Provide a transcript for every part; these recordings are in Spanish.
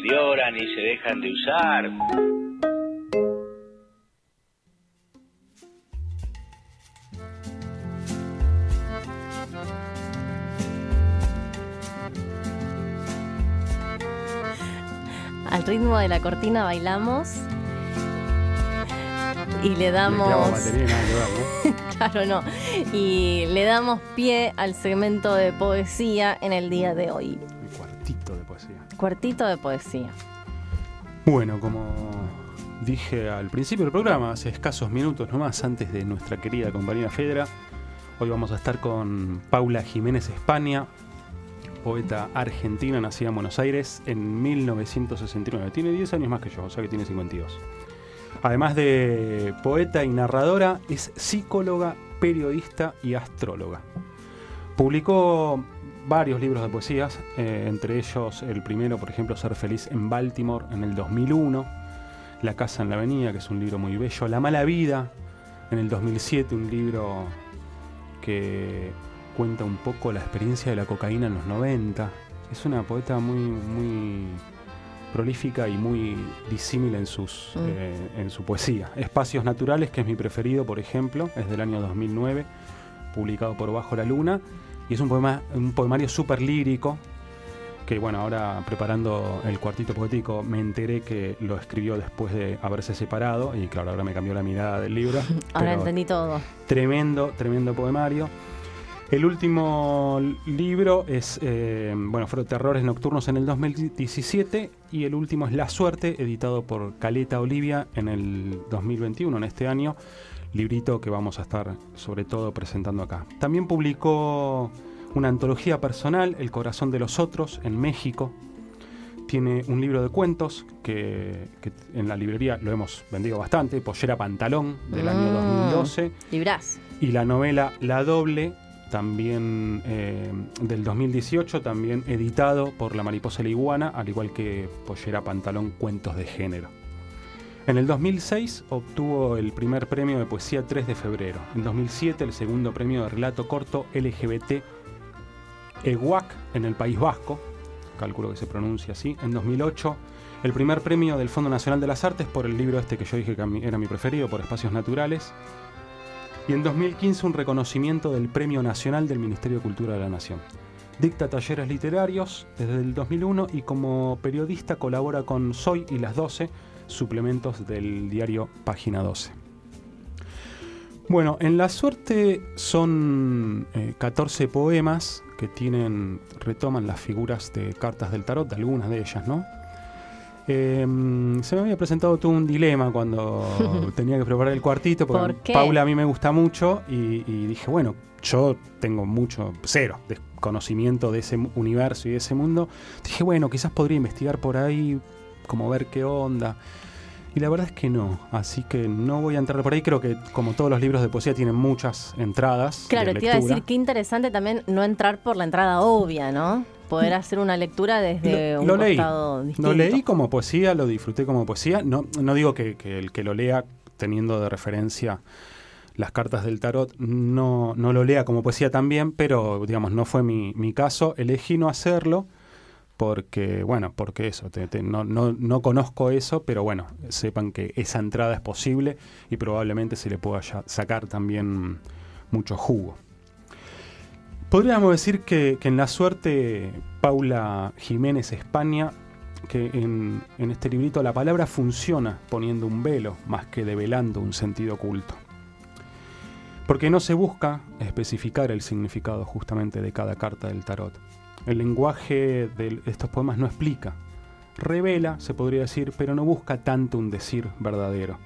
deterioran y se dejan de usar. Al ritmo de la cortina bailamos y le damos. claro, no. Y le damos pie al segmento de poesía en el día de hoy. El cuartito de. Cuartito de poesía. Bueno, como dije al principio del programa, hace escasos minutos nomás antes de nuestra querida compañera Fedra, hoy vamos a estar con Paula Jiménez España, poeta argentina nacida en Buenos Aires en 1969. Tiene 10 años más que yo, o sea que tiene 52. Además de poeta y narradora, es psicóloga, periodista y astróloga. Publicó varios libros de poesías, eh, entre ellos el primero, por ejemplo, Ser feliz en Baltimore en el 2001, La casa en la avenida, que es un libro muy bello, La mala vida en el 2007, un libro que cuenta un poco la experiencia de la cocaína en los 90. Es una poeta muy, muy prolífica y muy disímil en, sus, Mm. eh, en su poesía. Espacios Naturales, que es mi preferido, por ejemplo, es del año 2009, publicado por Bajo la Luna, y es un, poema, un poemario súper lírico, que bueno, ahora preparando el cuartito poético me enteré que lo escribió después de haberse separado, y claro, ahora me cambió la mirada del libro. Ahora entendí todo. Tremendo, tremendo poemario. El último libro es, eh, bueno, fueron Terrores Nocturnos en el 2017 y el último es La Suerte, editado por Caleta Olivia en el 2021, en este año, librito que vamos a estar sobre todo presentando acá. También publicó una antología personal, El Corazón de los Otros, en México. Tiene un libro de cuentos que, que en la librería lo hemos vendido bastante, Pollera Pantalón, del año Mm. 2012 Librás. y la novela La Doble, también eh, del 2018, también editado por La Mariposa la Iguana, al igual que Pollera Pantalón Cuentos de Género. En el 2006 obtuvo el primer premio de poesía 3 de febrero. En 2007 el segundo premio de relato corto LGBT EWAC en el País Vasco, calculo que se pronuncia así. En 2008 el primer premio del Fondo Nacional de las Artes por el libro este que yo dije que era mi preferido, por Espacios Naturales. Y en 2015 un reconocimiento del Premio Nacional del Ministerio de Cultura de la Nación. Dicta talleres literarios desde el 2001 y como periodista colabora con Soy y Las 12, suplementos del diario Página 12. Bueno, en La Suerte son eh, 14 poemas que tienen, retoman las figuras de cartas del tarot, de algunas de ellas, ¿no? Eh, se me había presentado todo un dilema cuando tenía que preparar el cuartito, porque. Paula a mí me gusta mucho y, y dije, bueno, yo tengo mucho, cero desconocimiento de ese universo y de ese mundo. Dije, bueno, quizás podría investigar por ahí, como ver qué onda. Y la verdad es que no, así que no voy a entrar por ahí. Creo que como todos los libros de poesía tienen muchas entradas. Claro, de te iba a decir qué interesante también no entrar por la entrada obvia, ¿no? Poder hacer una lectura desde Lo- un lo leí. distinto. Lo leí como poesía, lo disfruté como poesía. No, no digo que, que el que lo lea teniendo de referencia las cartas del tarot no, no lo lea como poesía también, pero digamos, no fue mi, mi caso. Elegí no hacerlo porque, bueno, porque eso, no, no, no conozco eso, pero bueno, sepan que esa entrada es posible y probablemente se le pueda sacar también mucho jugo. Podríamos decir que, que en la suerte Paula Jiménez España, que en, en este librito la palabra funciona poniendo un velo más que develando un sentido oculto. Porque no se busca especificar el significado justamente de cada carta del tarot. El lenguaje de estos poemas no explica, revela, se podría decir, pero no busca tanto un decir verdadero.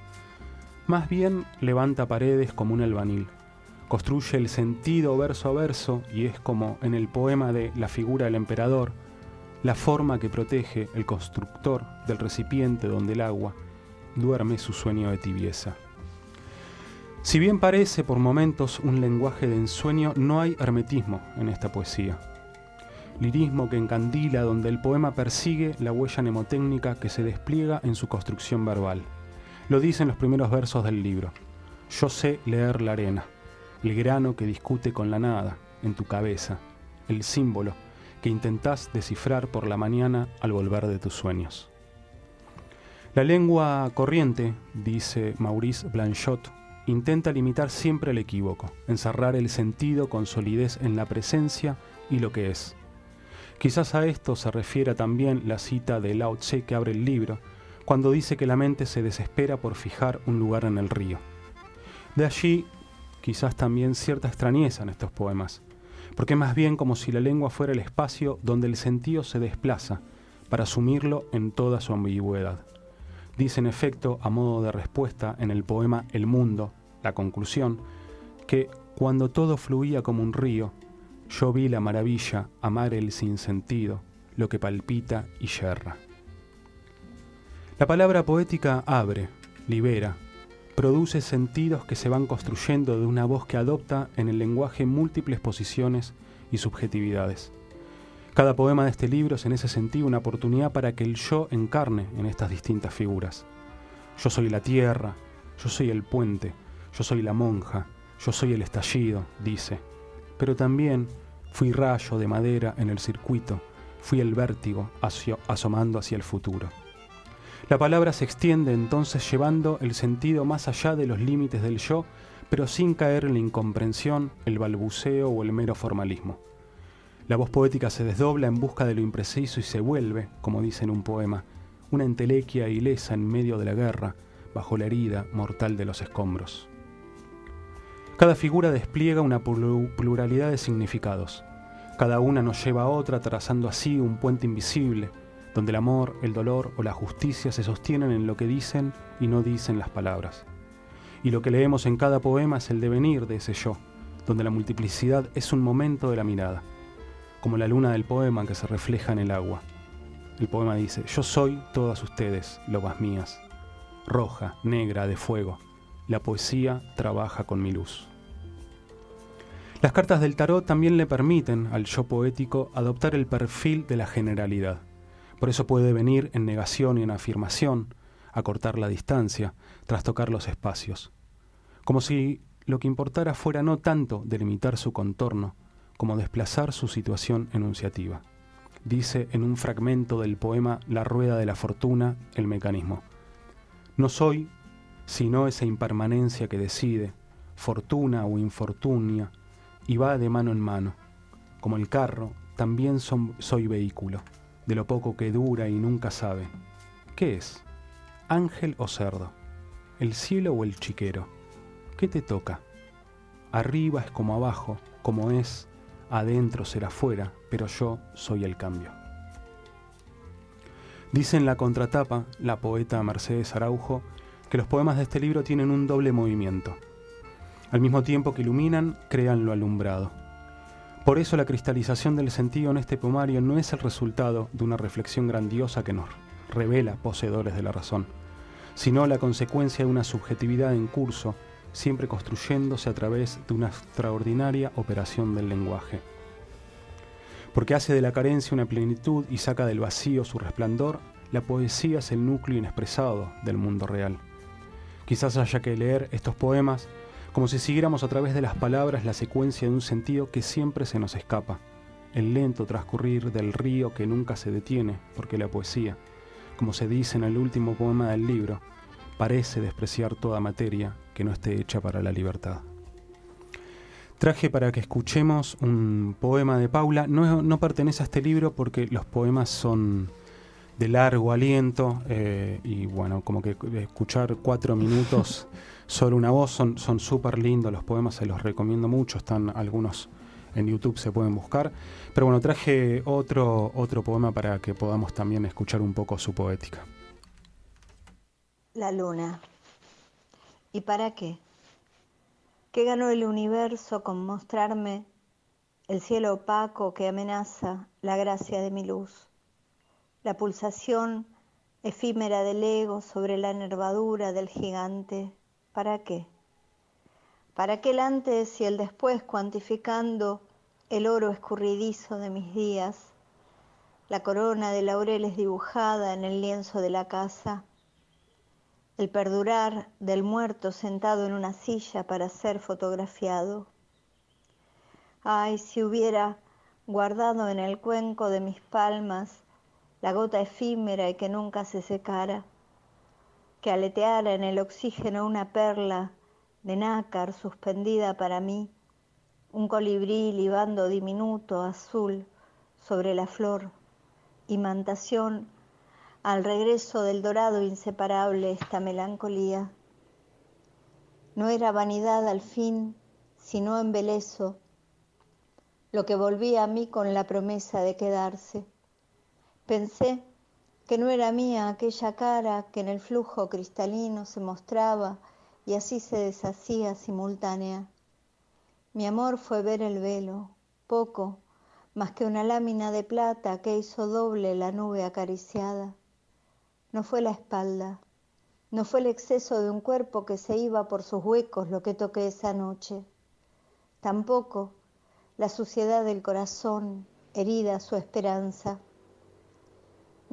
Más bien levanta paredes como un albanil, construye el sentido verso a verso y es como en el poema de La figura del emperador, la forma que protege el constructor del recipiente donde el agua duerme su sueño de tibieza. Si bien parece por momentos un lenguaje de ensueño, no hay hermetismo en esta poesía. Lirismo que encandila donde el poema persigue la huella mnemotécnica que se despliega en su construcción verbal. Lo dicen los primeros versos del libro. Yo sé leer la arena, el grano que discute con la nada en tu cabeza, el símbolo que intentás descifrar por la mañana al volver de tus sueños. La lengua corriente, dice Maurice Blanchot, intenta limitar siempre el equívoco, encerrar el sentido con solidez en la presencia y lo que es. Quizás a esto se refiera también la cita de Lao Tse que abre el libro, cuando dice que la mente se desespera por fijar un lugar en el río. De allí quizás también cierta extrañeza en estos poemas, porque más bien como si la lengua fuera el espacio donde el sentido se desplaza para asumirlo en toda su ambigüedad. Dice en efecto, a modo de respuesta, en el poema El Mundo, la conclusión, que cuando todo fluía como un río, yo vi la maravilla, amar el sinsentido, lo que palpita y yerra. La palabra poética abre, libera, produce sentidos que se van construyendo de una voz que adopta en el lenguaje múltiples posiciones y subjetividades. Cada poema de este libro es en ese sentido una oportunidad para que el yo encarne en estas distintas figuras. Yo soy la tierra, yo soy el puente, yo soy la monja, yo soy el estallido, dice. Pero también fui rayo de madera en el circuito, fui el vértigo asomando hacia el futuro. La palabra se extiende entonces llevando el sentido más allá de los límites del yo, pero sin caer en la incomprensión, el balbuceo o el mero formalismo. La voz poética se desdobla en busca de lo impreciso y se vuelve, como dice en un poema, una entelequia ilesa en medio de la guerra, bajo la herida mortal de los escombros. Cada figura despliega una pluralidad de significados. Cada una nos lleva a otra, trazando así un puente invisible, donde el amor, el dolor o la justicia se sostienen en lo que dicen y no dicen las palabras. Y lo que leemos en cada poema es el devenir de ese yo, donde la multiplicidad es un momento de la mirada como la luna del poema que se refleja en el agua. El poema dice, yo soy todas ustedes, lobas mías, roja, negra, de fuego. La poesía trabaja con mi luz. Las cartas del tarot también le permiten al yo poético adoptar el perfil de la generalidad. Por eso puede venir en negación y en afirmación, acortar la distancia, trastocar los espacios. Como si lo que importara fuera no tanto delimitar su contorno, como desplazar su situación enunciativa. Dice en un fragmento del poema La rueda de la fortuna el mecanismo. No soy sino esa impermanencia que decide, fortuna o infortunia, y va de mano en mano. Como el carro, también soy vehículo, de lo poco que dura y nunca sabe. ¿Qué es? ¿Ángel o cerdo? ¿El cielo o el chiquero? ¿Qué te toca? Arriba es como abajo, como es adentro será fuera, pero yo soy el cambio. Dice en la contratapa la poeta Mercedes Araujo que los poemas de este libro tienen un doble movimiento. Al mismo tiempo que iluminan, crean lo alumbrado. Por eso la cristalización del sentido en este poemario no es el resultado de una reflexión grandiosa que nos revela poseedores de la razón, sino la consecuencia de una subjetividad en curso siempre construyéndose a través de una extraordinaria operación del lenguaje. Porque hace de la carencia una plenitud y saca del vacío su resplandor, la poesía es el núcleo inexpresado del mundo real. Quizás haya que leer estos poemas como si siguiéramos a través de las palabras la secuencia de un sentido que siempre se nos escapa, el lento transcurrir del río que nunca se detiene, porque la poesía, como se dice en el último poema del libro, parece despreciar toda materia que no esté hecha para la libertad. Traje para que escuchemos un poema de Paula. No, pertenece a este libro porque los poemas son de largo aliento eh, y bueno, como que escuchar cuatro minutos solo una voz son súper lindos los poemas, se los recomiendo mucho, están algunos en YouTube, se pueden buscar. Pero bueno, traje otro, otro poema para que podamos también escuchar un poco su poética. La luna. ¿Y para qué? ¿Qué ganó el universo con mostrarme el cielo opaco que amenaza la gracia de mi luz? La pulsación efímera del ego sobre la nervadura del gigante. ¿Para qué? ¿Para qué el antes y el después cuantificando el oro escurridizo de mis días, la corona de laureles dibujada en el lienzo de la casa? el perdurar del muerto sentado en una silla para ser fotografiado. Ay, si hubiera guardado en el cuenco de mis palmas, la gota efímera y que nunca se secara, que aleteara en el oxígeno una perla de nácar suspendida para mí, un colibrí libando diminuto azul sobre la flor, imantación al regreso del dorado inseparable esta melancolía. No era vanidad al fin, sino embelezo, lo que volvía a mí con la promesa de quedarse. Pensé que no era mía aquella cara que en el flujo cristalino se mostraba y así se deshacía simultánea. Mi amor fue ver el velo, poco, más que una lámina de plata que hizo doble la nube acariciada no fue la espalda, no fue el exceso de un cuerpo que se iba por sus huecos lo que toqué esa noche, tampoco la suciedad del corazón, herida su esperanza.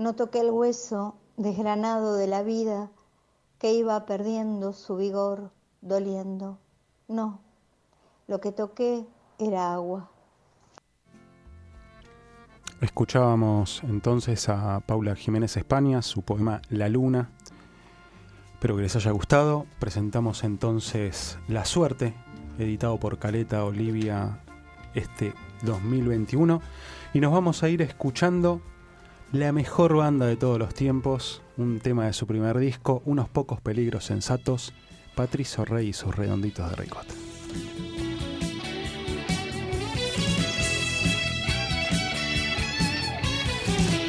No toqué el hueso desgranado de la vida que iba perdiendo su vigor, doliendo. No, lo que toqué era agua. Escuchábamos entonces a Paula Jiménez España, su poema La Luna. Espero que les haya gustado. Presentamos entonces La Suerte, editado por Caleta Olivia este 2021. Y nos vamos a ir escuchando la mejor banda de todos los tiempos, un tema de su primer disco, Unos pocos peligros sensatos, Patricio Rey y sus redonditos de ricota.